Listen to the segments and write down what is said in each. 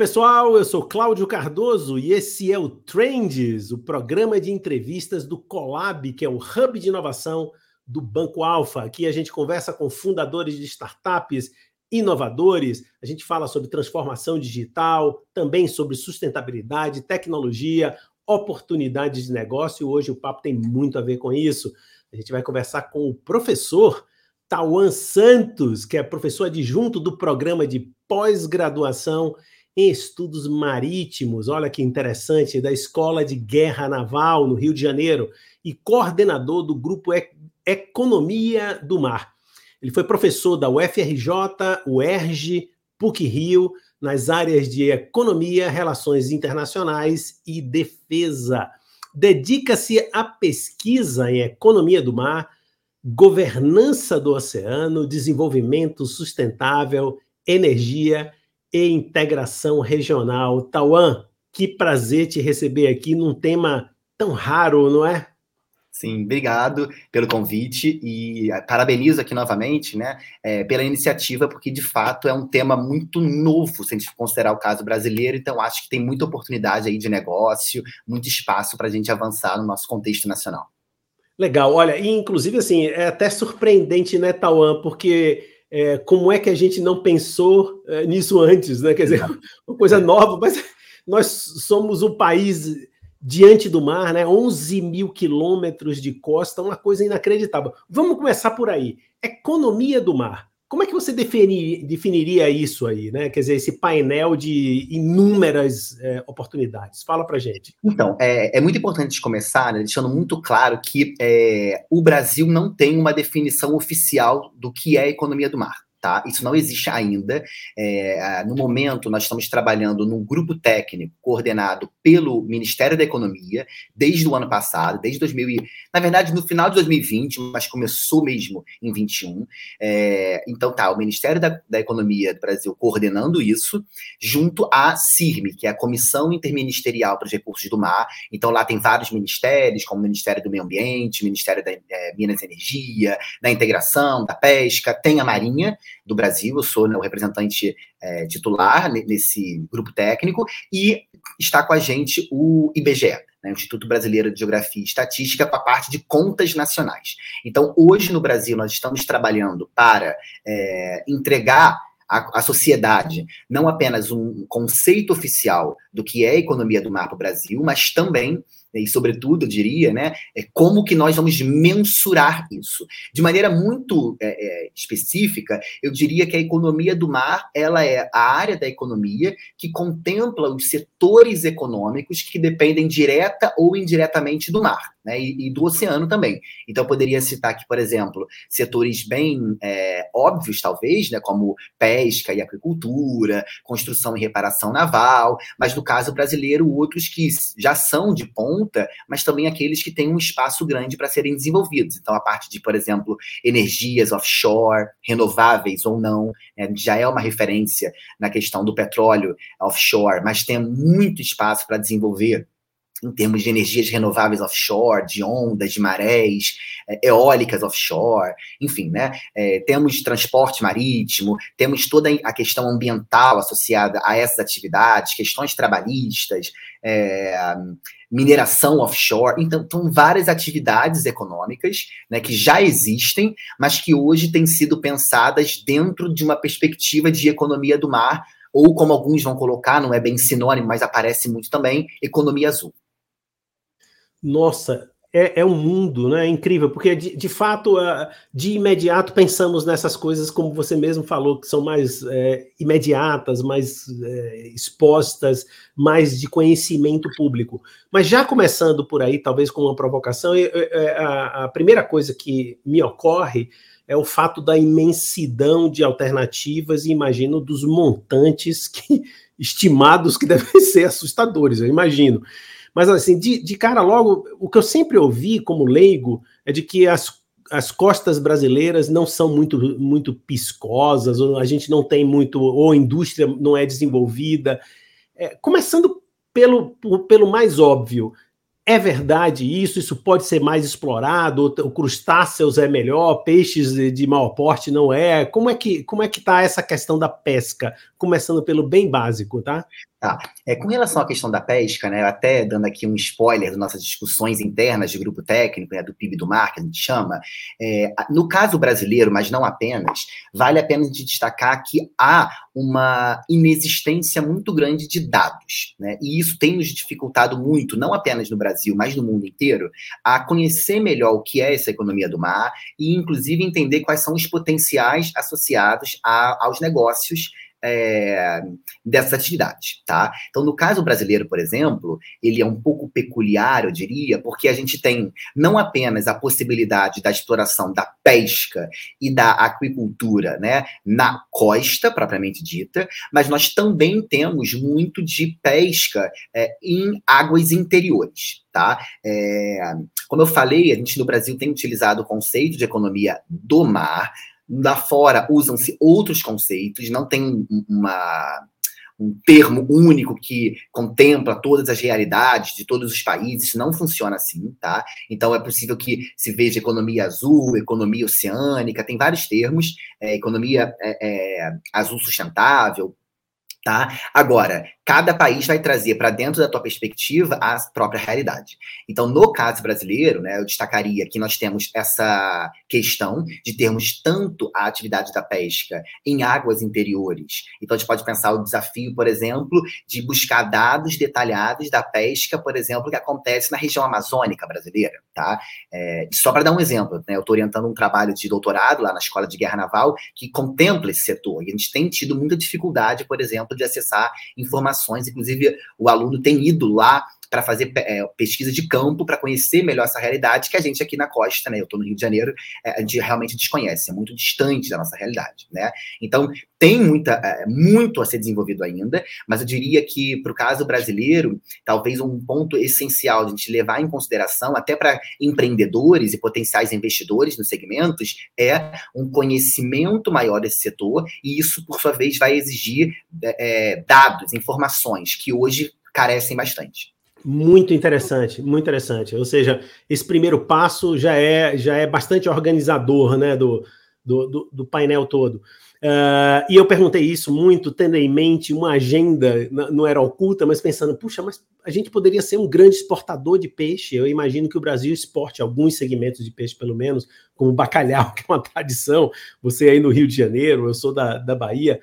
Pessoal, eu sou Cláudio Cardoso e esse é o Trends, o programa de entrevistas do Colab, que é o hub de inovação do Banco Alfa. Aqui a gente conversa com fundadores de startups, inovadores, a gente fala sobre transformação digital, também sobre sustentabilidade, tecnologia, oportunidades de negócio. Hoje o papo tem muito a ver com isso. A gente vai conversar com o professor Tauan Santos, que é professor adjunto do programa de pós-graduação em estudos marítimos, olha que interessante, da Escola de Guerra Naval no Rio de Janeiro e coordenador do grupo Economia do Mar. Ele foi professor da UFRJ, UERJ, PUC-Rio, nas áreas de Economia, Relações Internacionais e Defesa. Dedica-se à pesquisa em Economia do Mar, governança do oceano, desenvolvimento sustentável, energia e integração regional. Tauan, que prazer te receber aqui num tema tão raro, não é? Sim, obrigado pelo convite e parabenizo aqui novamente, né, é, pela iniciativa, porque de fato é um tema muito novo, se a gente considerar o caso brasileiro, então acho que tem muita oportunidade aí de negócio, muito espaço para a gente avançar no nosso contexto nacional. Legal, olha, e inclusive assim, é até surpreendente, né, Tauan, porque é, como é que a gente não pensou é, nisso antes, né? Quer dizer, uma coisa nova, mas nós somos um país diante do mar, né? 11 mil quilômetros de costa, uma coisa inacreditável. Vamos começar por aí. Economia do mar. Como é que você definir, definiria isso aí, né? Quer dizer, esse painel de inúmeras é, oportunidades. Fala para gente. Então, é, é, muito importante começar né, deixando muito claro que é, o Brasil não tem uma definição oficial do que é economia do mar. Tá? Isso não existe ainda. É, no momento, nós estamos trabalhando num grupo técnico coordenado pelo Ministério da Economia desde o ano passado, desde 2000 e, na verdade, no final de 2020, mas começou mesmo em 21. É, então, tá, o Ministério da, da, Economia do Brasil coordenando isso, junto à CIRME, que é a Comissão Interministerial para os Recursos do Mar. Então, lá tem vários ministérios, como o Ministério do Meio Ambiente, Ministério da é, Minas e Energia, da Integração, da Pesca, tem a Marinha do Brasil, eu sou né, o representante é, titular nesse grupo técnico, e está com a gente o IBGE, né, Instituto Brasileiro de Geografia e Estatística, com a parte de contas nacionais. Então, hoje no Brasil, nós estamos trabalhando para é, entregar à, sociedade não apenas um conceito oficial do que é a economia do mar para o Brasil, mas também e sobretudo, eu diria, né, é como que nós vamos mensurar isso. De maneira muito é, é, específica, eu diria que a economia do mar, ela é a área da economia que contempla os setores econômicos que dependem direta ou indiretamente do mar né, e, e, do oceano também. Então, eu poderia citar aqui, por exemplo, setores bem é, óbvios, talvez, né, como pesca e agricultura, construção e reparação naval, mas no caso brasileiro, outros que já são de ponta, mas também aqueles que têm um espaço grande para serem desenvolvidos. Então, a parte de, por exemplo, energias offshore, renováveis ou não, né, já é uma referência na questão do petróleo offshore, mas tem muito espaço para desenvolver em termos de energias renováveis offshore, de ondas, de marés, é, eólicas offshore, enfim, né? É, temos transporte marítimo, temos toda a questão ambiental associada a essas atividades, questões trabalhistas, é, mineração offshore, então são várias atividades econômicas né, que já existem, mas que hoje têm sido pensadas dentro de uma perspectiva de economia do mar, ou como alguns vão colocar, não é bem sinônimo, mas aparece muito também, economia azul. Nossa, é, é, um mundo, né? É incrível, porque de, de, fato, de imediato pensamos nessas coisas, como você mesmo falou, que são mais é, imediatas, mais é, expostas, mais de conhecimento público. Mas já começando por aí, talvez com uma provocação, a, a primeira coisa que me ocorre é o fato da imensidão de alternativas e imagino dos montantes que, estimados que devem ser assustadores, eu imagino. Mas, assim, de, de cara logo, o que eu sempre ouvi como leigo é de que as, as costas brasileiras não são muito, muito piscosas, a gente não tem muito, ou a indústria não é desenvolvida. É, começando pelo, pelo mais óbvio, é verdade isso? Isso pode ser mais explorado? O crustáceos é melhor, peixes de maior porte não é? Como é que como é que está essa questão da pesca? Começando pelo bem básico, tá? Tá. É, com relação à questão da pesca, né, até dando aqui um spoiler das nossas discussões internas de grupo técnico, né, do PIB do mar, que a gente chama, é, no caso brasileiro, mas não apenas, vale a pena de destacar que há uma inexistência muito grande de dados, né, e isso tem nos dificultado muito, não apenas no Brasil, mas no mundo inteiro, a conhecer melhor o que é essa economia do mar e, inclusive, entender quais são os potenciais associados a, aos negócios é, dessas atividades, tá? Então, no caso brasileiro, por exemplo, ele é um pouco peculiar, eu diria, porque a gente tem não apenas a possibilidade da exploração da pesca e da aquicultura, né, na costa propriamente dita, mas nós também temos muito de pesca é, em águas interiores, tá? É, como eu falei, a gente no Brasil tem utilizado o conceito de economia do mar, Lá fora usam-se outros conceitos, não tem uma, um termo único que contempla todas as realidades de todos os países, não funciona assim, tá? Então é possível que se veja economia azul, economia oceânica, tem vários termos, é, economia é, é, azul sustentável, tá? Agora, cada país vai trazer para dentro da tua perspectiva a própria realidade. Então, no caso brasileiro, né, eu destacaria que nós temos essa questão de termos tanto a atividade da pesca em águas interiores. Então, a gente pode pensar o desafio, por exemplo, de buscar dados detalhados da pesca, por exemplo, que acontece na região amazônica brasileira, tá? É, só para dar um exemplo, né, eu estou orientando um trabalho de doutorado lá na Escola de Guerra Naval que contempla esse setor. E a gente tem tido muita dificuldade, por exemplo, de acessar informações. Inclusive o aluno tem ido lá para fazer é, pesquisa de campo, para conhecer melhor essa realidade que a gente aqui na costa, né? Eu estou no Rio de Janeiro, é, a gente realmente desconhece, é muito distante da nossa realidade, né? Então, tem muita, é, muito a ser desenvolvido ainda, mas eu diria que, para o caso brasileiro, talvez um ponto essencial de a gente levar em consideração, até para empreendedores e potenciais investidores nos segmentos, é um conhecimento maior desse setor, e isso, por sua vez, vai exigir é, dados, informações, que hoje carecem bastante. Muito interessante, muito interessante. Ou seja, esse primeiro passo já é, já é bastante organizador né, do, do, do, do painel todo. Uh, e eu perguntei isso muito, tendo em mente uma agenda, não era oculta, mas pensando, puxa, mas a gente poderia ser um grande exportador de peixe. Eu imagino que o Brasil exporte alguns segmentos de peixe, pelo menos, como bacalhau, que é uma tradição. Você aí no Rio de Janeiro, eu sou da, da Bahia.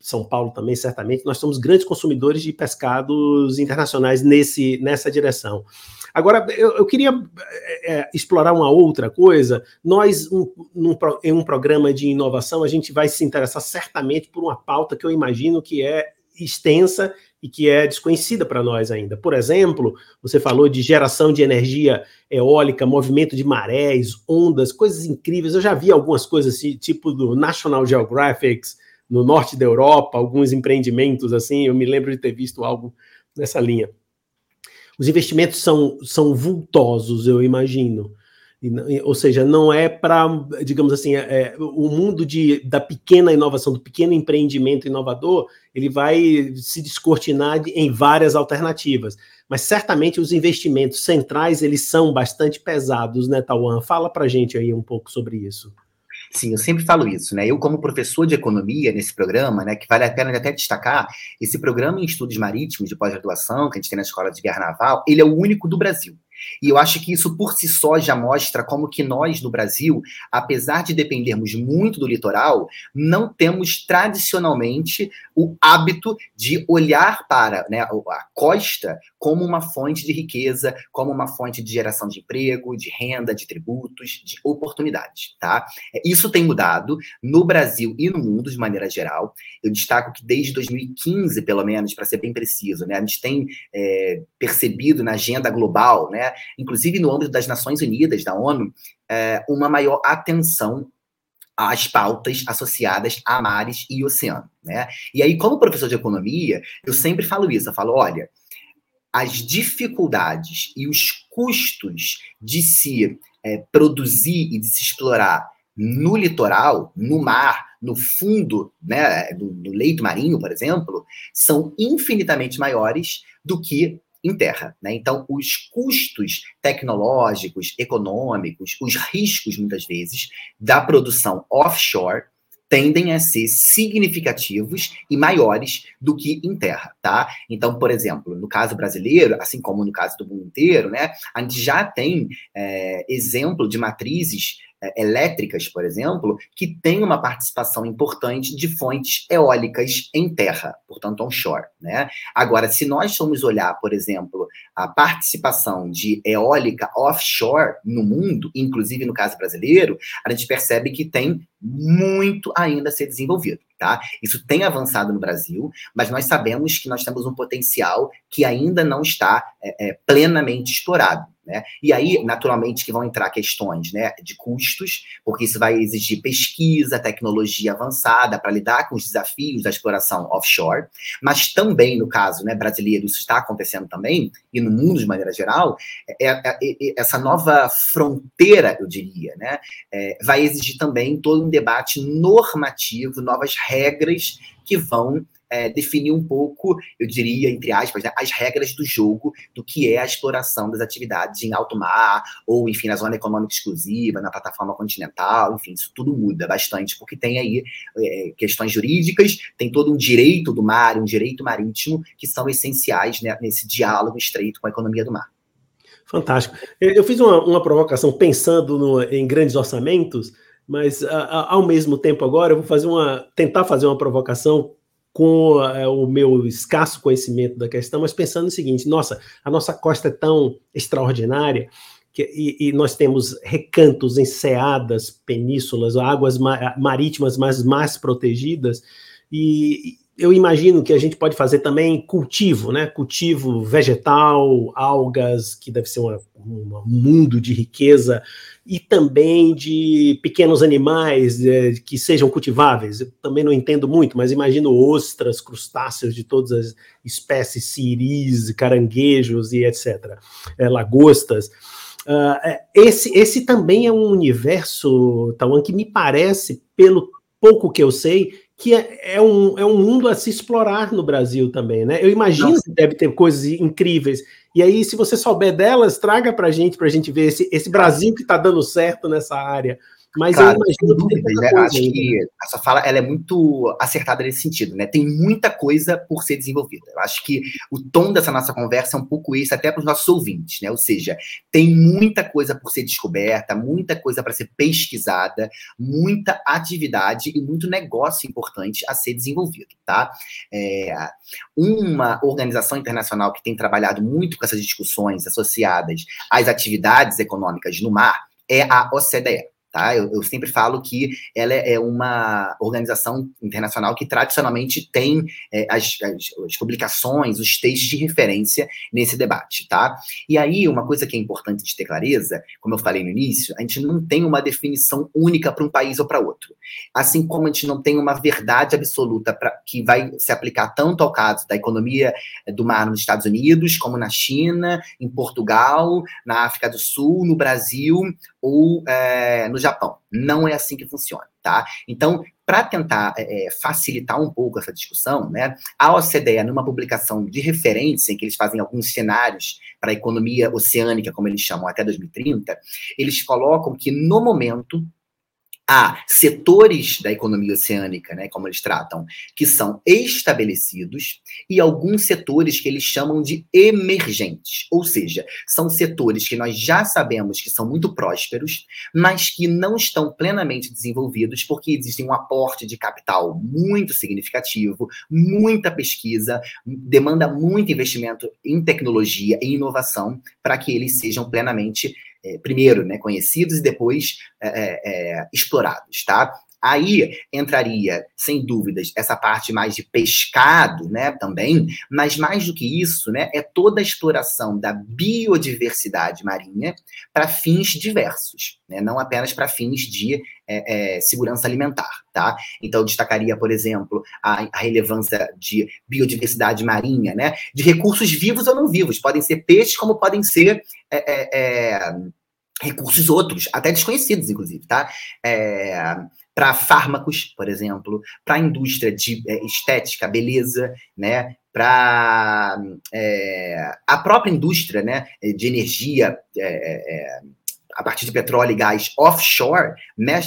São Paulo também, certamente, nós somos grandes consumidores de pescados internacionais nesse, nessa direção. Agora, eu, eu queria é, é, explorar uma outra coisa. Nós, um, num, em um programa de inovação, a gente vai se interessar certamente por uma pauta que eu imagino que é extensa e que é desconhecida para nós ainda. Por exemplo, você falou de geração de energia eólica, movimento de marés, ondas, coisas incríveis. Eu já vi algumas coisas assim, tipo do National Geographic, no norte da Europa, alguns empreendimentos assim, eu me lembro de ter visto algo nessa linha. Os investimentos são, são vultosos, eu imagino. Ou seja, não é para, digamos assim, é, é, o mundo de, da pequena inovação, do pequeno empreendimento inovador, ele vai se descortinar de, em várias alternativas. Mas certamente os investimentos centrais, eles são bastante pesados, né, Tauan? Fala para gente aí um pouco sobre isso. Sim, eu sempre falo isso, né? Eu, como professor de economia nesse programa, né, que vale a pena até destacar, esse programa em estudos marítimos de pós-graduação que a gente tem na Escola de Guerra Naval, ele é o único do Brasil. E eu acho que isso por si só já mostra como que nós no Brasil, apesar de dependermos muito do litoral, não temos tradicionalmente o hábito de olhar para né, a costa como uma fonte de riqueza, como uma fonte de geração de emprego, de renda, de tributos, de oportunidades, tá? Isso tem mudado no Brasil e no mundo de maneira geral. Eu destaco que desde 2015, pelo menos, para ser bem preciso, né, a gente tem é, percebido na agenda global, né, inclusive no âmbito das Nações Unidas, da ONU, é, uma maior atenção às pautas associadas a mares e oceano, né? E aí, como professor de economia, eu sempre falo isso, eu falo, olha, as dificuldades e os custos de se é, produzir e de se explorar no litoral, no mar, no fundo né, do, do leito marinho, por exemplo, são infinitamente maiores do que em terra. Né? Então, os custos tecnológicos, econômicos, os riscos, muitas vezes, da produção offshore tendem a ser significativos e maiores do que em terra, tá? Então, por exemplo, no caso brasileiro, assim como no caso do mundo inteiro, né, a gente já tem é, exemplo de matrizes elétricas, por exemplo, que têm uma participação importante de fontes eólicas em terra, portanto onshore. Né? Agora, se nós formos olhar, por exemplo, a participação de eólica offshore no mundo, inclusive no caso brasileiro, a gente percebe que tem muito ainda a ser desenvolvido. Tá? Isso tem avançado no Brasil, mas nós sabemos que nós temos um potencial que ainda não está é, é, plenamente explorado. Né? E aí, naturalmente, que vão entrar questões né, de custos, porque isso vai exigir pesquisa, tecnologia avançada para lidar com os desafios da exploração offshore, mas também, no caso né, brasileiro, isso está acontecendo também, e no mundo de maneira geral, é, é, é, é essa nova fronteira, eu diria, né, é, vai exigir também todo um debate normativo, novas regras que vão é, definir um pouco, eu diria, entre aspas, né, as regras do jogo do que é a exploração das atividades em alto mar, ou, enfim, na zona econômica exclusiva, na plataforma continental, enfim, isso tudo muda bastante, porque tem aí é, questões jurídicas, tem todo um direito do mar, um direito marítimo, que são essenciais né, nesse diálogo estreito com a economia do mar. Fantástico. Eu fiz uma, uma provocação pensando no, em grandes orçamentos, mas a, a, ao mesmo tempo agora eu vou fazer uma tentar fazer uma provocação com é, o meu escasso conhecimento da questão, mas pensando no seguinte: nossa, a nossa costa é tão extraordinária que, e, e nós temos recantos, enseadas, penínsulas, águas ma marítimas mais, mais protegidas, e eu imagino que a gente pode fazer também cultivo, né? Cultivo vegetal, algas, que deve ser uma, um mundo de riqueza e também de pequenos animais é, que sejam cultiváveis. Eu também não entendo muito, mas imagino ostras, crustáceos de todas as espécies, siris, caranguejos e etc., é, lagostas. Uh, esse, esse também é um universo, Tawan, que me parece, pelo pouco que eu sei, que é, é, um, é um mundo a se explorar no Brasil também, né? Eu imagino Nossa. que deve ter coisas incríveis e aí, se você souber delas, traga para a gente, para a gente ver esse, esse Brasil que está dando certo nessa área. Mas claro, eu imagino que né? Acho que a sua fala ela é muito acertada nesse sentido, né? Tem muita coisa por ser desenvolvida. Eu acho que o tom dessa nossa conversa é um pouco esse, até para os nossos ouvintes, né? Ou seja, tem muita coisa por ser descoberta, muita coisa para ser pesquisada, muita atividade e muito negócio importante a ser desenvolvido, tá? É, uma organização internacional que tem trabalhado muito com essas discussões associadas às atividades econômicas no mar é a OCDE. Tá? Eu, eu, sempre falo que ela é uma organização internacional que tradicionalmente tem é, as, as, as, publicações, os textos de referência nesse debate. Tá? E aí, uma coisa que é importante de ter clareza, como eu falei no início, a gente não tem uma definição única para um país ou para outro. Assim como a gente não tem uma verdade absoluta pra, que vai se aplicar tanto ao caso da economia do mar nos Estados Unidos, como na China, em Portugal, na África do Sul, no Brasil ou é, no Japão. Não é assim que funciona, tá? Então, para tentar é, facilitar um pouco essa discussão, né, a OCDE, numa publicação de referência, em que eles fazem alguns cenários para a economia oceânica, como eles chamam, até 2030, eles colocam que, no momento, há setores da economia oceânica, né, como eles tratam, que são estabelecidos e alguns setores que eles chamam de emergentes, ou seja, são setores que nós já sabemos que são muito prósperos, mas que não estão plenamente desenvolvidos porque existe um aporte de capital muito significativo, muita pesquisa, demanda muito investimento em tecnologia e inovação para que eles sejam plenamente primeiro né, conhecidos e depois é, é, é, explorados, tá? Aí entraria, sem dúvidas, essa parte mais de pescado, né, também, mas mais do que isso, né, é toda a exploração da biodiversidade marinha para fins diversos, né, não apenas para fins de é, é, segurança alimentar, tá? Então, destacaria, por exemplo, a, a, relevância de biodiversidade marinha, né, de recursos vivos ou não vivos, podem ser peixes como podem ser é, é, é recursos outros, até desconhecidos, inclusive, tá? É, para fármacos, por exemplo, para a indústria de é, estética, beleza, né? para é, a própria indústria né, de energia é, é, a partir de petróleo e gás offshore, né,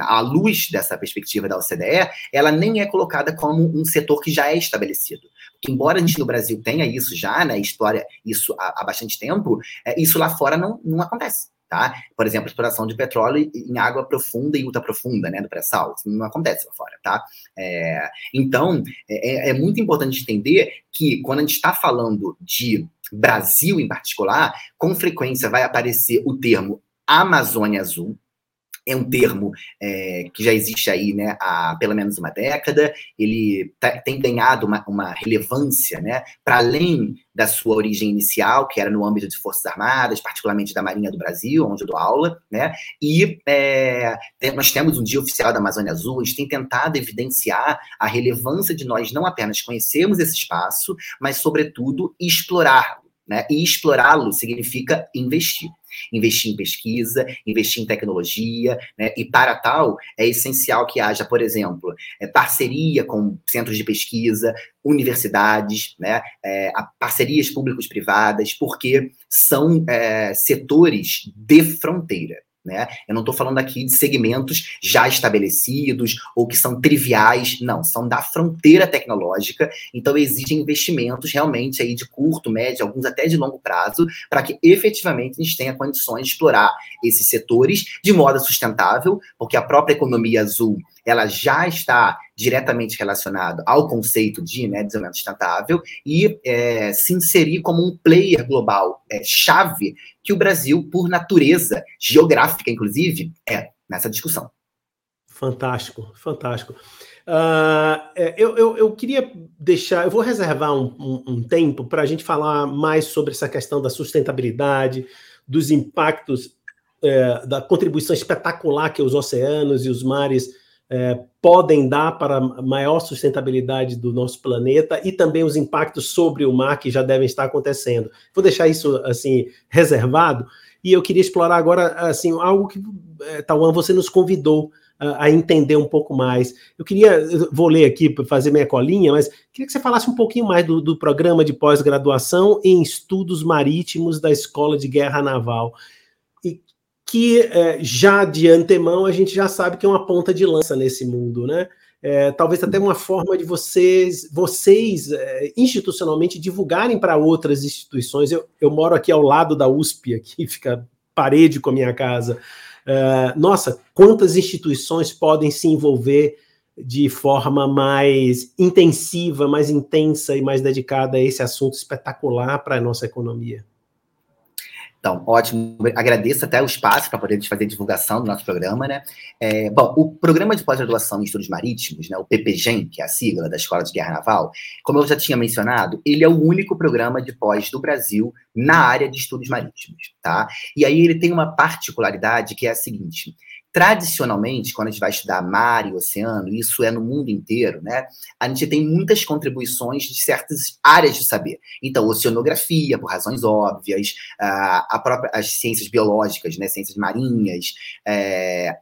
à luz dessa perspectiva da OCDE, ela nem é colocada como um setor que já é estabelecido. Porque, embora a gente no Brasil tenha isso já, né, explore isso há, há bastante tempo, é, isso lá fora não, não acontece. Tá? Por exemplo, exploração de petróleo em água profunda e ultraprofunda, né, do pré-sal. Isso não acontece lá fora, tá? É, então, é, é, muito importante entender que quando a gente está falando de Brasil em particular, com frequência vai aparecer o termo Amazônia Azul, é um termo é, que já existe aí né, há pelo menos uma década, ele tá, tem ganhado uma, uma relevância né, para além da sua origem inicial, que era no âmbito de Forças Armadas, particularmente da Marinha do Brasil, onde eu dou aula, né, e é, nós temos um Dia Oficial da Amazônia Azul, a gente tem tentado evidenciar a relevância de nós não apenas conhecermos esse espaço, mas, sobretudo, explorá-lo. Né? E explorá-lo significa investir investir em pesquisa, investir em tecnologia, né? e para tal é essencial que haja, por exemplo, é, parceria com centros de pesquisa, universidades, né? É, parcerias públicos-privadas, porque são é, setores de fronteira. Né? Eu não estou falando aqui de segmentos já estabelecidos ou que são triviais, não, são da fronteira tecnológica, então existem investimentos realmente aí de curto, médio, alguns até de longo prazo, para que efetivamente a gente tenha condições de explorar esses setores de modo sustentável, porque a própria economia azul ela já está diretamente relacionada ao conceito de né, desenvolvimento sustentável e é, se inserir como um player global é, chave que o Brasil, por natureza geográfica, inclusive, é nessa discussão. Fantástico, fantástico. Uh, eu, eu, eu, queria deixar, eu vou reservar um, um, um tempo para a gente falar mais sobre essa questão da sustentabilidade, dos impactos, é, da contribuição espetacular que os oceanos e os mares é, podem dar para maior sustentabilidade do nosso planeta e também os impactos sobre o mar que já devem estar acontecendo. Vou deixar isso assim reservado e eu queria explorar agora assim algo que é, Tauan você nos convidou a, a entender um pouco mais. Eu queria, eu vou ler aqui para fazer minha colinha, mas queria que você falasse um pouquinho mais do, do programa de pós-graduação em estudos marítimos da Escola de Guerra Naval que é, já de antemão a gente já sabe que é uma ponta de lança nesse mundo, né? É, talvez até uma forma de vocês, vocês é, institucionalmente divulgarem para outras instituições. Eu, eu, moro aqui ao lado da USP, aqui fica parede com a minha casa. É, nossa, quantas instituições podem se envolver de forma mais intensiva, mais intensa e mais dedicada a esse assunto espetacular para a nossa economia? Então, ótimo. Agradeço até o espaço para poder fazer divulgação do nosso programa, né? É, bom, o Programa de Pós-Graduação em Estudos Marítimos, né, o PPGEM, que é a sigla da Escola de Guerra Naval, como eu já tinha mencionado, ele é o único programa de pós do Brasil na área de estudos marítimos, tá? E aí ele tem uma particularidade que é a seguinte: tradicionalmente, quando a gente vai estudar mar e oceano, isso é no mundo inteiro, né? A gente tem muitas contribuições de certas áreas de saber. Então, oceanografia, por razões óbvias, a própria, as ciências biológicas, né? Ciências marinhas, é,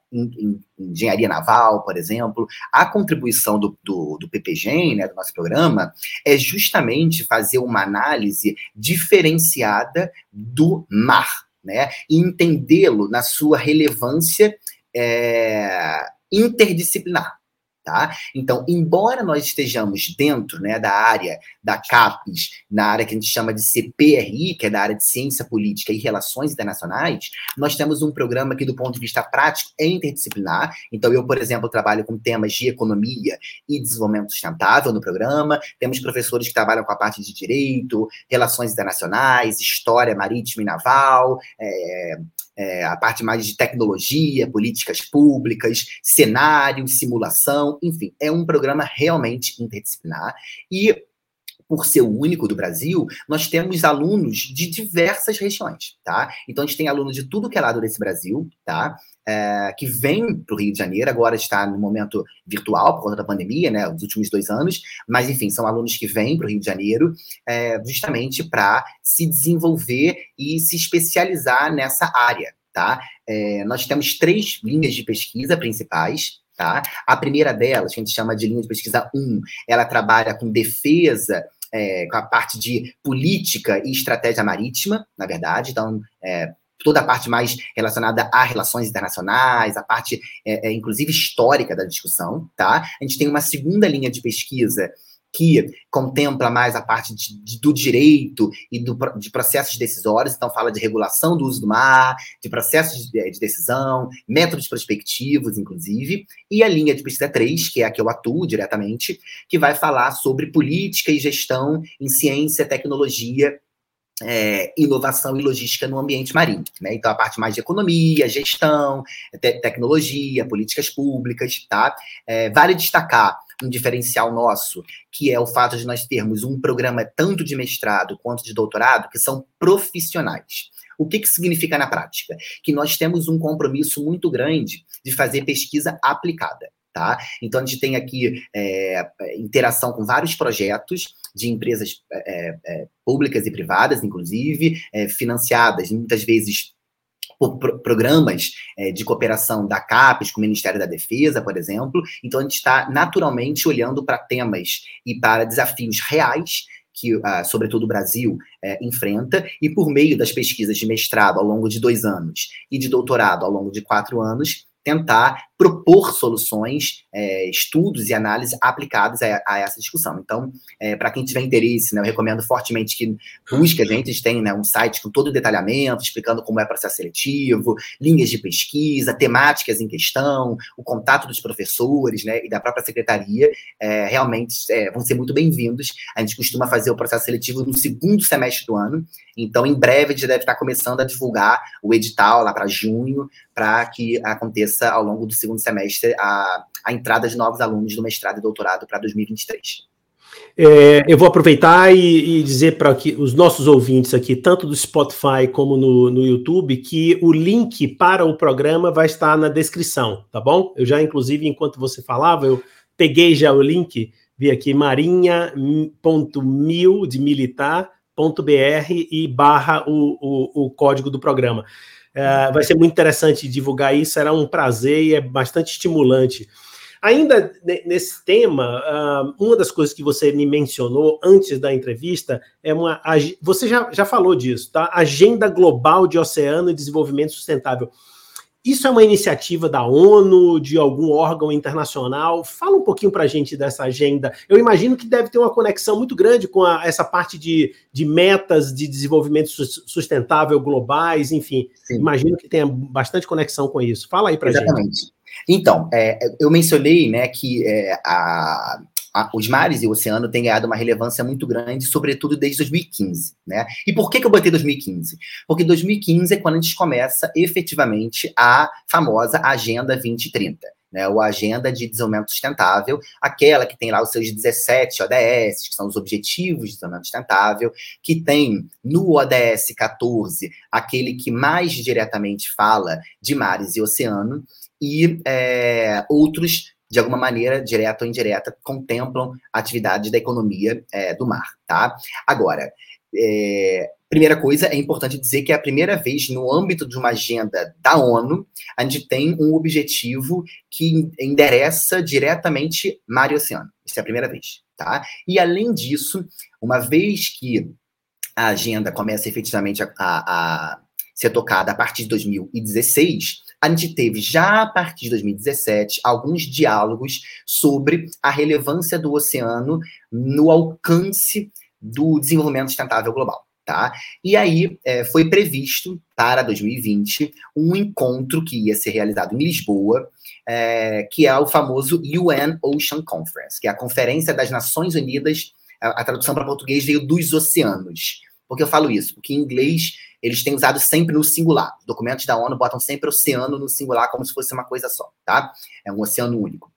engenharia naval, por exemplo. A contribuição do, do, do PPGEM, né, do nosso programa, é justamente fazer uma análise diferenciada do mar, né? E entendê-lo na sua relevância é, interdisciplinar. Tá? Então, embora nós estejamos dentro né, da área da CAPES, na área que a gente chama de CPRI, que é da área de Ciência Política e Relações Internacionais, nós temos um programa que, do ponto de vista prático, é interdisciplinar. Então, eu, por exemplo, trabalho com temas de economia e desenvolvimento sustentável no programa. Temos professores que trabalham com a parte de direito, relações internacionais, história marítima e naval, é, é, a parte mais de tecnologia, políticas públicas, cenário, simulação, enfim, é um programa realmente interdisciplinar. E por ser o único do Brasil, nós temos alunos de diversas regiões, tá? Então a gente tem alunos de tudo que é lado desse Brasil, tá? É, que vem para o Rio de Janeiro, agora está no momento virtual por conta da pandemia, né? Os últimos dois anos, mas enfim, são alunos que vêm para o Rio de Janeiro é, justamente para se desenvolver e se especializar nessa área, tá? É, nós temos três linhas de pesquisa principais, tá? A primeira delas, que a gente chama de linha de pesquisa 1, ela trabalha com defesa é, com a parte de política e estratégia marítima, na verdade. Então, é, toda a parte mais relacionada a relações internacionais, a parte, é, é, inclusive, histórica da discussão, tá? A gente tem uma segunda linha de pesquisa que contempla mais a parte de, de, do direito e do, de processos decisórios, então fala de regulação do uso do mar, de processos de, de, decisão, métodos prospectivos, inclusive, e a linha de pesquisa 3, que é a que eu atuo diretamente, que vai falar sobre política e gestão em ciência, tecnologia é, inovação e logística no ambiente marinho. Né? Então, a parte mais de economia, gestão, te tecnologia, políticas públicas, tá? É, vale destacar um diferencial nosso, que é o fato de nós termos um programa tanto de mestrado quanto de doutorado que são profissionais. O que, que significa na prática? Que nós temos um compromisso muito grande de fazer pesquisa aplicada. Tá? Então, a gente tem aqui é, interação com vários projetos de empresas é, é, públicas e privadas, inclusive, é, financiadas muitas vezes por programas é, de cooperação da CAPES com o Ministério da Defesa, por exemplo. Então, a gente está naturalmente olhando para temas e para desafios reais que, uh, sobretudo, o Brasil uh, enfrenta, e por meio das pesquisas de mestrado ao longo de dois anos e de doutorado ao longo de quatro anos, tentar propor soluções, é, estudos e análises aplicados a, a essa discussão. Então, é, para quem tiver interesse, né, eu recomendo fortemente que busque a gente, a gente tem né, um site com todo o detalhamento, explicando como é o processo seletivo, linhas de pesquisa, temáticas em questão, o contato dos professores né, e da própria secretaria, é, realmente é, vão ser muito bem-vindos. A gente costuma fazer o processo seletivo no segundo semestre do ano, então em breve a gente deve estar começando a divulgar o edital lá para junho, para que aconteça ao longo do segundo semestre a, a entrada de novos alunos do mestrado e doutorado para 2023. É, eu vou aproveitar e, e dizer para os nossos ouvintes aqui, tanto do Spotify como no, no YouTube, que o link para o programa vai estar na descrição, tá bom? Eu já, inclusive, enquanto você falava, eu peguei já o link, vi aqui marinha.mil de militar.br e barra o, o, o código do programa. É, vai ser muito interessante divulgar isso, será um prazer e é bastante estimulante. Ainda nesse tema, uh, uma das coisas que você me mencionou antes da entrevista é uma. Você já, já falou disso, tá? Agenda Global de Oceano e Desenvolvimento Sustentável. Isso é uma iniciativa da ONU, de algum órgão internacional? Fala um pouquinho para a gente dessa agenda. Eu imagino que deve ter uma conexão muito grande com a, essa parte de, de metas de desenvolvimento sustentável globais, enfim. Sim. Imagino que tenha bastante conexão com isso. Fala aí para a gente. Exatamente. Então, é, eu mencionei né, que é, a, a, os mares e o oceano têm ganhado uma relevância muito grande, sobretudo desde 2015. Né? E por que, que eu botei 2015? Porque 2015 é quando a gente começa efetivamente a famosa Agenda 2030. Né, ou Agenda de Desenvolvimento Sustentável, aquela que tem lá os seus 17 ODS, que são os Objetivos de Desenvolvimento Sustentável, que tem no ODS 14 aquele que mais diretamente fala de mares e oceano, e é, outros, de alguma maneira, direta ou indireta, contemplam atividades da economia é, do mar, tá? Agora, é, primeira coisa, é importante dizer que é a primeira vez no âmbito de uma agenda da ONU, a gente tem um objetivo que endereça diretamente mar e oceano. Isso é a primeira vez, tá? E além disso, uma vez que a agenda começa efetivamente a, a, a ser tocada a partir de 2016, a gente teve já a partir de 2017 alguns diálogos sobre a relevância do oceano no alcance do desenvolvimento sustentável global. Tá? E aí é, foi previsto para 2020 um encontro que ia ser realizado em Lisboa, é, que é o famoso UN Ocean Conference, que é a Conferência das Nações Unidas. A, a tradução para português veio dos oceanos. Por que eu falo isso? Porque em inglês eles têm usado sempre no singular. Os documentos da ONU botam sempre oceano no singular como se fosse uma coisa só, tá? É um oceano único.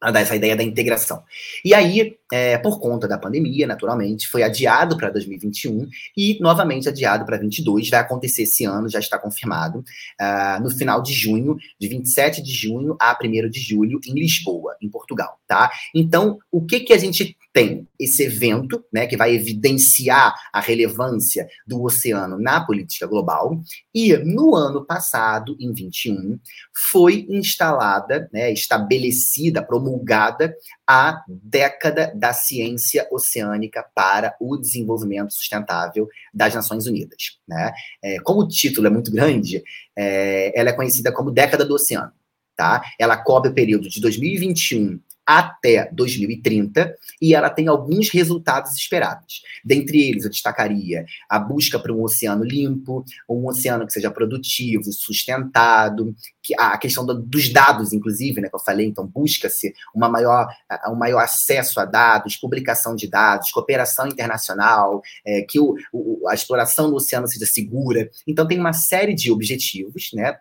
Para dar essa ideia da integração. E aí, é, por conta da pandemia, naturalmente, foi adiado para 2021 e novamente adiado para 2022. Vai acontecer esse ano, já está confirmado, uh, no final de junho, de 27 de junho a 1 de julho, em Lisboa, em Portugal, tá? Então, o que, que a gente tem esse evento, né, que vai evidenciar a relevância do oceano na política global, e no ano passado, em 21, foi instalada, né, estabelecida, promulgada a década da ciência oceânica para o desenvolvimento sustentável das Nações Unidas. Né? É, como o título é muito grande, é, ela é conhecida como década do oceano. Tá? Ela cobre o período de 2021 até 2030 e ela tem alguns resultados esperados. Dentre eles, eu destacaria a busca por um oceano limpo, um oceano que seja produtivo, sustentado, que, a questão do, dos dados, inclusive, né, que eu falei, então busca-se uma maior, um maior acesso a dados, publicação de dados, cooperação internacional, é, que o, o, a exploração do oceano seja segura. Então, tem uma série de objetivos, né?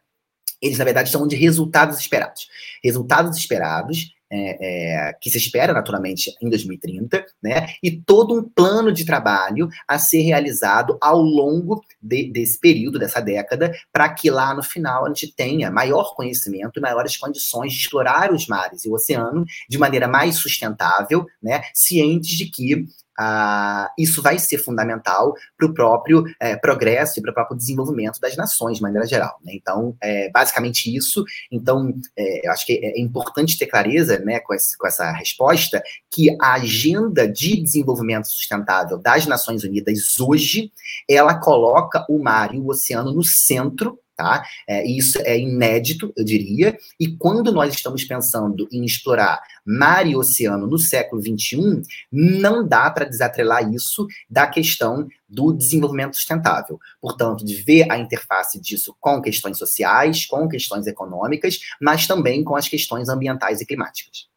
Eles, na verdade, chamam de resultados esperados. Resultados esperados é, é, que se espera naturalmente em 2030, né? E todo um plano de trabalho a ser realizado ao longo de, desse período, dessa década, para que lá no final a gente tenha maior conhecimento e maiores condições de explorar os mares e o oceano de maneira mais sustentável, né? Cientes de que ah, isso vai ser fundamental para o próprio é, progresso e para o próprio desenvolvimento das nações, de maneira geral. Né? Então, é basicamente isso. Então, é, eu acho que é importante ter clareza né, com, esse, com essa resposta que a agenda de desenvolvimento sustentável das Nações Unidas hoje, ela coloca o mar e o oceano no centro Tá? É, isso é inédito, eu diria, e quando nós estamos pensando em explorar mar e oceano no século XXI, não dá para desatrelar isso da questão do desenvolvimento sustentável. Portanto, de ver a interface disso com questões sociais, com questões econômicas, mas também com as questões ambientais e climáticas.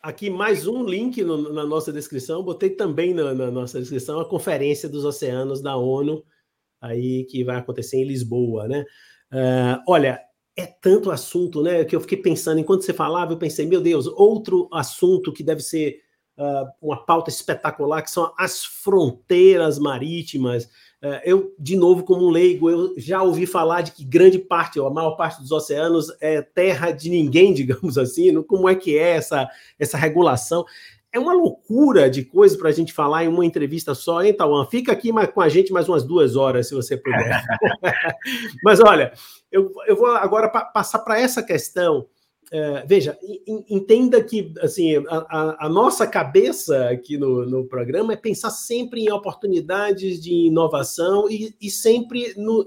Aqui mais um link no, na nossa descrição, botei também na, na nossa descrição a Conferência dos Oceanos da ONU, aí que vai acontecer em Lisboa, né? Uh, olha, é tanto assunto, né? Que eu fiquei pensando, enquanto você falava, eu pensei, meu Deus, outro assunto que deve ser uh, uma pauta espetacular, que são as fronteiras marítimas. Uh, eu, de novo, como um leigo, eu já ouvi falar de que grande parte, ou a maior parte dos oceanos é terra de ninguém, digamos assim. Como é que é essa, essa regulação? É uma loucura de coisa para a gente falar em uma entrevista só, hein, Tauan? Fica aqui com a gente mais umas duas horas, se você puder. Mas olha, eu, eu vou agora pa passar para essa questão. É, veja, entenda que assim a, a, a, nossa cabeça aqui no, no programa é pensar sempre em oportunidades de inovação e, e sempre no,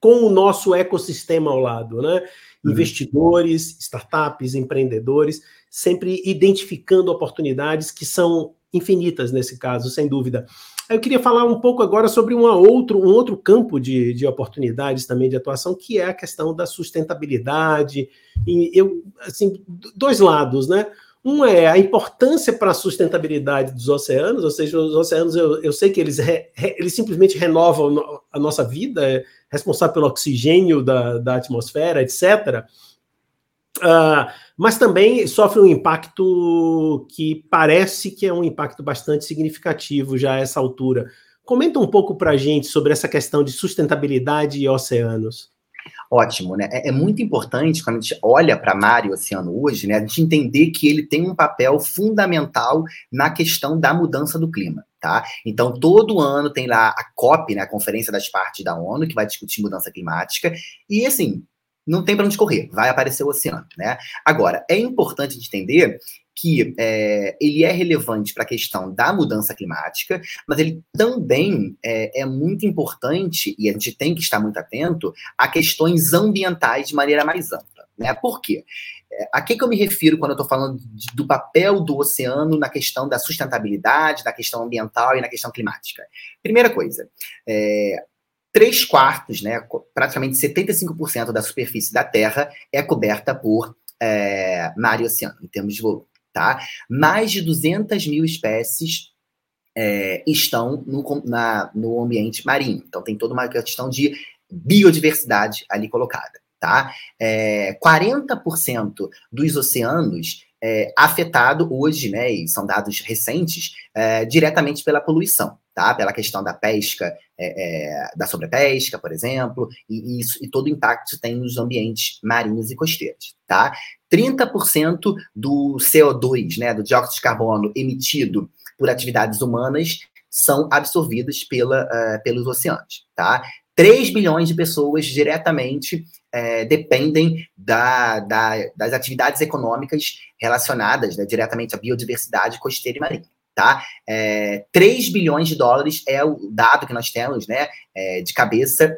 com o nosso ecossistema ao lado, né? Uhum. Investidores, startups, empreendedores sempre identificando oportunidades que são infinitas nesse caso, sem dúvida. Eu queria falar um pouco agora sobre uma outro, um outro campo de, de oportunidades também de atuação, que é a questão da sustentabilidade. E eu, assim, dois lados, né? Um é a importância para a sustentabilidade dos oceanos, ou seja, os oceanos, eu, eu sei que eles, re, eles simplesmente renovam a nossa vida, é responsável pelo oxigênio da, da atmosfera, etc. Uh, mas também sofre um impacto que parece que é um impacto bastante significativo já a essa altura. Comenta um pouco para a gente sobre essa questão de sustentabilidade e oceanos. Ótimo, né? É, é muito importante quando a gente olha para mar e oceano hoje, né? A gente entender que ele tem um papel fundamental na questão da mudança do clima. Tá? Então, todo ano tem lá a COP, né, a Conferência das Partes da ONU, que vai discutir mudança climática, e assim, não tem para onde correr, vai aparecer o oceano, né? Agora, é importante entender que é, ele é relevante para a questão da mudança climática, mas ele também é, é, muito importante, e a gente tem que estar muito atento, a questões ambientais de maneira mais ampla. Né? Por quê? A que, que eu me refiro quando eu estou falando de, do papel do oceano na questão da sustentabilidade, na questão ambiental e na questão climática? Primeira coisa, é, três quartos, né, praticamente 75% da superfície da Terra é coberta por é, mar e oceano, em termos de volume. Tá? Mais de 200 mil espécies é, estão no, na, no ambiente marinho. Então, tem toda uma questão de biodiversidade ali colocada. Tá? É, 40% dos oceanos é, afetado hoje, né, e são dados recentes, é, diretamente pela poluição, tá? Pela questão da pesca, é, é da sobrepesca, por exemplo, e, isso, e todo o impacto que tem nos ambientes marinhos e costeiros, tá? 30% do CO2, né, do dióxido de carbono emitido por atividades humanas são absorvidas pela, uh, pelos oceanos, tá? 3 bilhões de pessoas diretamente é, dependem da, da, das atividades econômicas relacionadas né, diretamente à biodiversidade costeira e marinha. Tá? É, 3 bilhões de dólares é o dado que nós temos né, é, de cabeça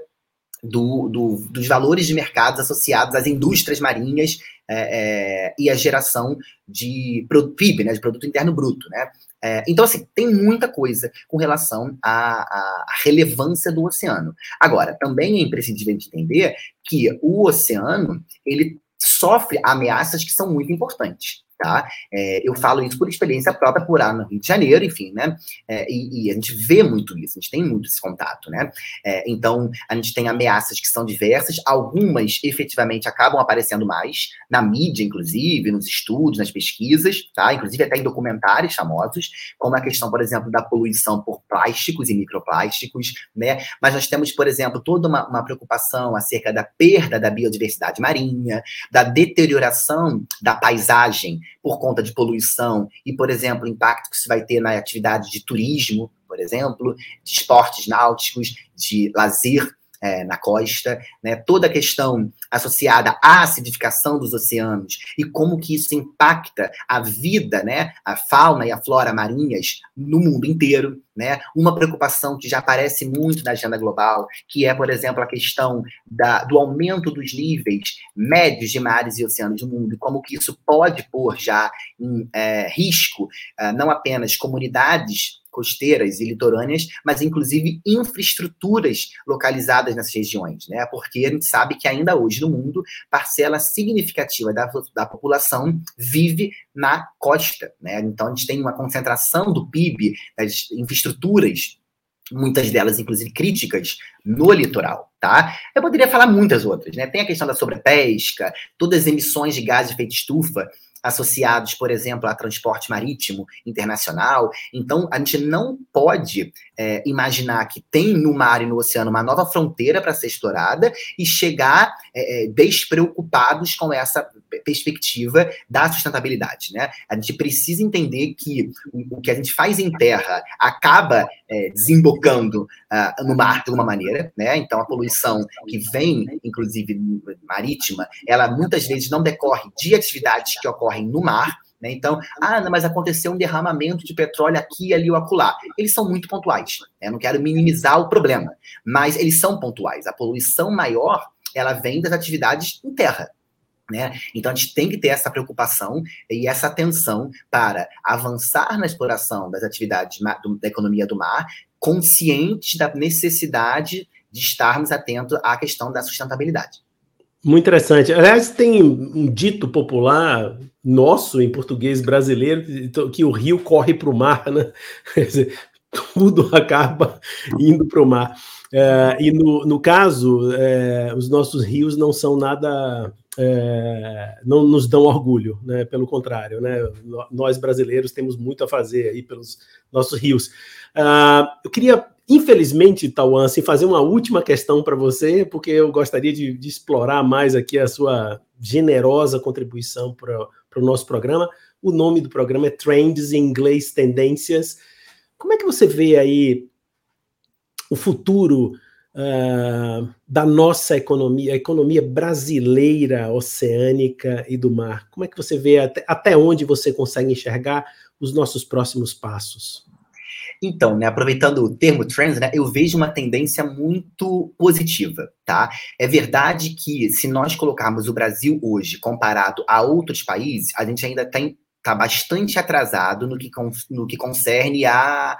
do, do, dos valores de mercados associados às indústrias marinhas é, é, e à geração de PIB, né, de produto interno bruto, né? É, então, assim, tem muita coisa com relação à, à, relevância do oceano. Agora, também é imprescindível entender que o oceano ele sofre ameaças que são muito importantes tá? É, eu falo isso por experiência própria, por lá no Rio de Janeiro, enfim, né? É, e, e, a gente vê muito isso, a gente tem muito esse contato, né? É, então, a gente tem ameaças que são diversas, algumas efetivamente acabam aparecendo mais, na mídia, inclusive, nos estudos, nas pesquisas, tá? Inclusive até em documentários famosos, como a questão, por exemplo, da poluição por plásticos e microplásticos, né? Mas nós temos, por exemplo, toda uma, uma preocupação acerca da perda da biodiversidade marinha, da deterioração da paisagem por conta de poluição e, por exemplo, o impacto que isso vai ter na atividade de turismo, por exemplo, de esportes náuticos, de lazer é, na costa, né? toda a questão associada à acidificação dos oceanos e como que isso impacta a vida, né? a fauna e a flora marinhas no mundo inteiro. Né? Uma preocupação que já aparece muito na agenda global, que é, por exemplo, a questão da, do aumento dos níveis médios de mares e oceanos do mundo, e como que isso pode pôr já em é, risco é, não apenas comunidades costeiras e litorâneas, mas inclusive infraestruturas localizadas nessas regiões, né? Porque a gente sabe que ainda hoje no mundo, parcela significativa da, da população vive na costa, né? Então a gente tem uma concentração do PIB, das infraestruturas muitas delas, inclusive, críticas no litoral, tá? Eu poderia falar muitas outras, né? Tem a questão da sobrepesca, todas as emissões de gás de efeito estufa associados, por exemplo, a transporte marítimo internacional. Então, a gente não pode é, imaginar que tem no mar e no oceano uma nova fronteira para ser explorada e chegar é, é, despreocupados com essa perspectiva da sustentabilidade. Né? A gente precisa entender que o, que a gente faz em terra acaba é, desembocando uh, no mar de alguma maneira. Né? Então, a poluição que vem, inclusive marítima, ela muitas vezes não decorre de atividades que ocorrem no mar, né? Então, ah, não, mas aconteceu um derramamento de petróleo aqui, ali ou acolá. Eles são muito pontuais. Né? Não quero minimizar o problema, mas eles são pontuais. A poluição maior, ela vem das atividades em terra. Né? Então a gente tem que ter essa preocupação e essa atenção para avançar na exploração das atividades da economia do mar, conscientes da necessidade de estarmos atentos à questão da sustentabilidade. Muito interessante. Aliás, tem um dito popular nosso, em português brasileiro, que o rio corre para o mar, né? Tudo acaba indo para o mar. É, e no, no caso, é, os nossos rios não são nada. É, não nos dão orgulho, né? pelo contrário, né? nós brasileiros temos muito a fazer aí pelos nossos rios. Uh, eu queria Infelizmente, Tauan, assim, fazer uma última questão para você, porque eu gostaria de, de, explorar mais aqui a sua generosa contribuição para o nosso programa. O nome do programa é Trends, em inglês, Tendências. Como é que você vê aí o futuro uh, da nossa economia, a economia brasileira, oceânica e do mar? Como é que você vê até, até onde você consegue enxergar os nossos próximos passos? Então, né, aproveitando o termo trends, né, eu vejo uma tendência muito positiva, tá? É verdade que se nós colocarmos o Brasil hoje comparado a outros países, a gente ainda tem tá bastante atrasado no que, no que concerne a,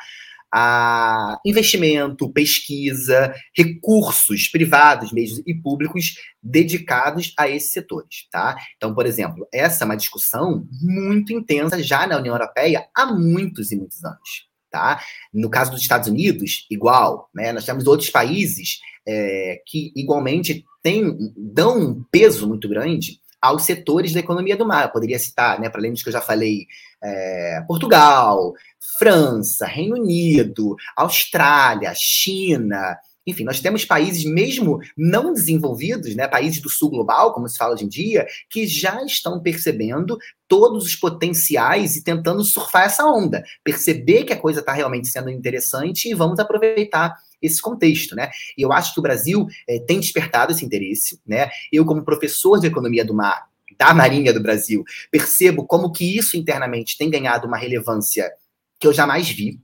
a investimento, pesquisa, recursos privados mesmo e públicos dedicados a esses setores, tá? Então, por exemplo, essa é uma discussão muito intensa já na União Europeia há muitos e muitos anos tá? No caso dos Estados Unidos, igual, né? Nós temos outros países é, que igualmente tem, dão um peso muito grande aos setores da economia do mar. Eu poderia citar, né, para além dos que eu já falei, é, Portugal, França, Reino Unido, Austrália, China, enfim, nós temos países mesmo não desenvolvidos, né, países do sul global, como se fala hoje em dia, que já estão percebendo todos os potenciais e tentando surfar essa onda, perceber que a coisa está realmente sendo interessante e vamos aproveitar esse contexto, né? E eu acho que o Brasil é, tem despertado esse interesse, né? Eu, como professor de economia do mar da Marinha do Brasil, percebo como que isso internamente tem ganhado uma relevância que eu jamais vi,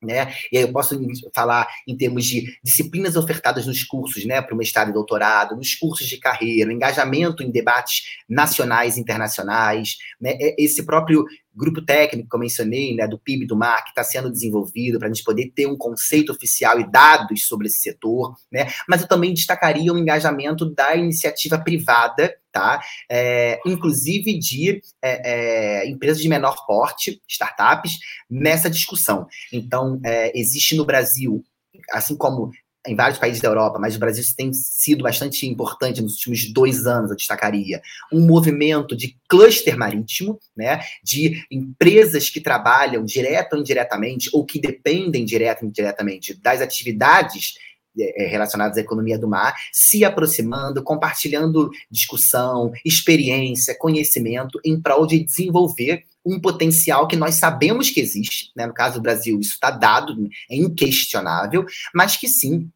né? E aí eu posso falar em termos de disciplinas ofertadas nos cursos, né, para o mestrado e doutorado, nos cursos de carreira, engajamento em debates nacionais e internacionais, né? Esse próprio grupo técnico que eu mencionei, né, do PIB do mar, que está sendo desenvolvido para a gente poder ter um conceito oficial e dados sobre esse setor, né? Mas eu também destacaria o engajamento da iniciativa privada, tá? É, inclusive de é, é, empresas de menor porte, startups, nessa discussão. Então, é, existe no Brasil assim como em vários países da Europa, mas o Brasil tem sido bastante importante nos últimos dois anos, eu destacaria, um movimento de cluster marítimo, né, de empresas que trabalham direto ou indiretamente, ou que dependem direto ou indiretamente das atividades é, é, relacionadas à economia do mar, se aproximando, compartilhando discussão, experiência, conhecimento, em prol de desenvolver um potencial que nós sabemos que existe, né? no caso do Brasil, isso está dado, é inquestionável, mas que sim,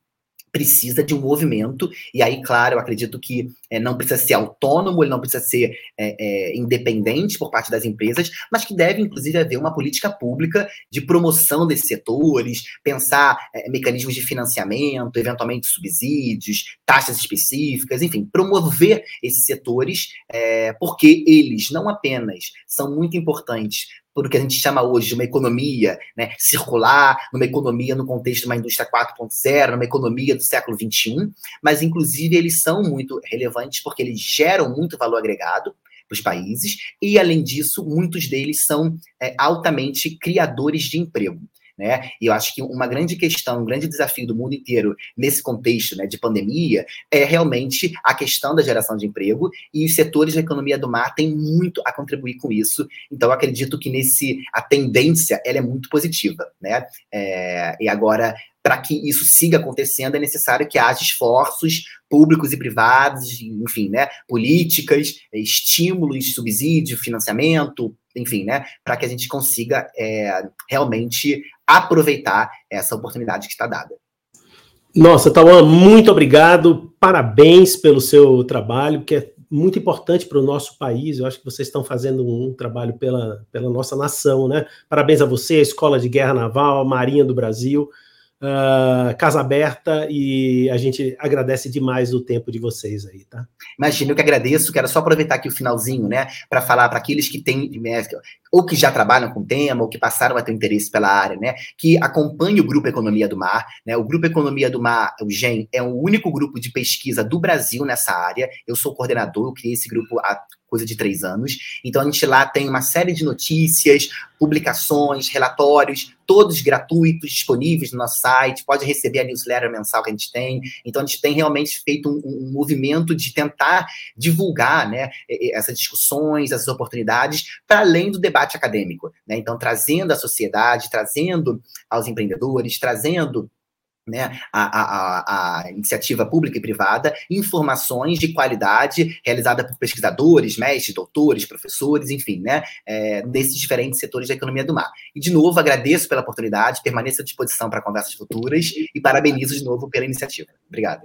precisa de um movimento, e aí, claro, eu acredito que é, não precisa ser autônomo, ele não precisa ser é, é, independente por parte das empresas, mas que deve, inclusive, haver uma política pública de promoção desses setores, pensar é, mecanismos de financiamento, eventualmente subsídios, taxas específicas, enfim, promover esses setores, é, porque eles não apenas são muito importantes por o que a gente chama hoje de uma economia né, circular, numa economia no contexto de uma indústria 4.0, numa economia do século XXI, mas inclusive eles são muito relevantes porque eles geram muito valor agregado para os países e, além disso, muitos deles são é, altamente criadores de emprego. Né? E eu acho que uma grande questão, um grande desafio do mundo inteiro nesse contexto né, de pandemia é realmente a questão da geração de emprego e os setores da economia do mar têm muito a contribuir com isso. Então, eu acredito que nesse a tendência ela é muito positiva, né? É, e agora para que isso siga acontecendo, é necessário que haja esforços públicos e privados, enfim, né, políticas, estímulos, subsídio, financiamento, enfim, né, para que a gente consiga é, realmente aproveitar essa oportunidade que está dada. Nossa, Tauan, muito obrigado, parabéns pelo seu trabalho, que é muito importante para o nosso país. Eu acho que vocês estão fazendo um trabalho pela, pela nossa nação, né? Parabéns a você, Escola de Guerra Naval, Marinha do Brasil uh, Casa Aberta e a gente agradece demais o tempo de vocês aí, tá? Imagina, eu que agradeço, quero só aproveitar aqui o finalzinho, né, para falar para aqueles que têm, né, ou que já trabalham com o tema, ou que passaram a ter interesse pela área, né, que acompanhe o Grupo Economia do Mar, né, o Grupo Economia do Mar, o GEM, é o único grupo de pesquisa do Brasil nessa área, eu sou coordenador, eu criei esse grupo há coisa de três anos. Então a gente lá tem uma série de notícias, publicações, relatórios, todos gratuitos, disponíveis no nosso site. Pode receber a newsletter mensal que a gente tem. Então a gente tem realmente feito um, um movimento de tentar divulgar né, essas discussões, essas oportunidades, para além do debate acadêmico. Né? Então, trazendo a sociedade, trazendo aos empreendedores, trazendo né, a, a, a, iniciativa pública e privada, informações de qualidade realizada por pesquisadores, mestres, doutores, professores, enfim, né, é, nesses diferentes setores da economia do mar. E, de novo, agradeço pela oportunidade, permaneço à disposição para conversas futuras e parabenizo de novo pela iniciativa. Obrigado.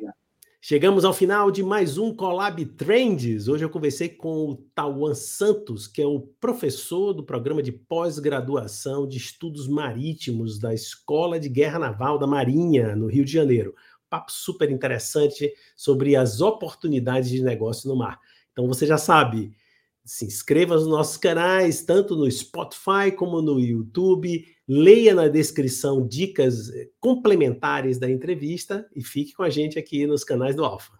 Chegamos ao final de mais um Collab Trends. Hoje eu conversei com o Tauan Santos, que é o professor do programa de pós-graduação de estudos marítimos da Escola de Guerra Naval da Marinha, no Rio de Janeiro. Papo super interessante sobre as oportunidades de negócio no mar. Então você já sabe, se inscreva nos nossos canais, tanto no Spotify como no YouTube Leia na descrição dicas eh, complementares da entrevista e fique com a gente aqui nos canais do Alfa.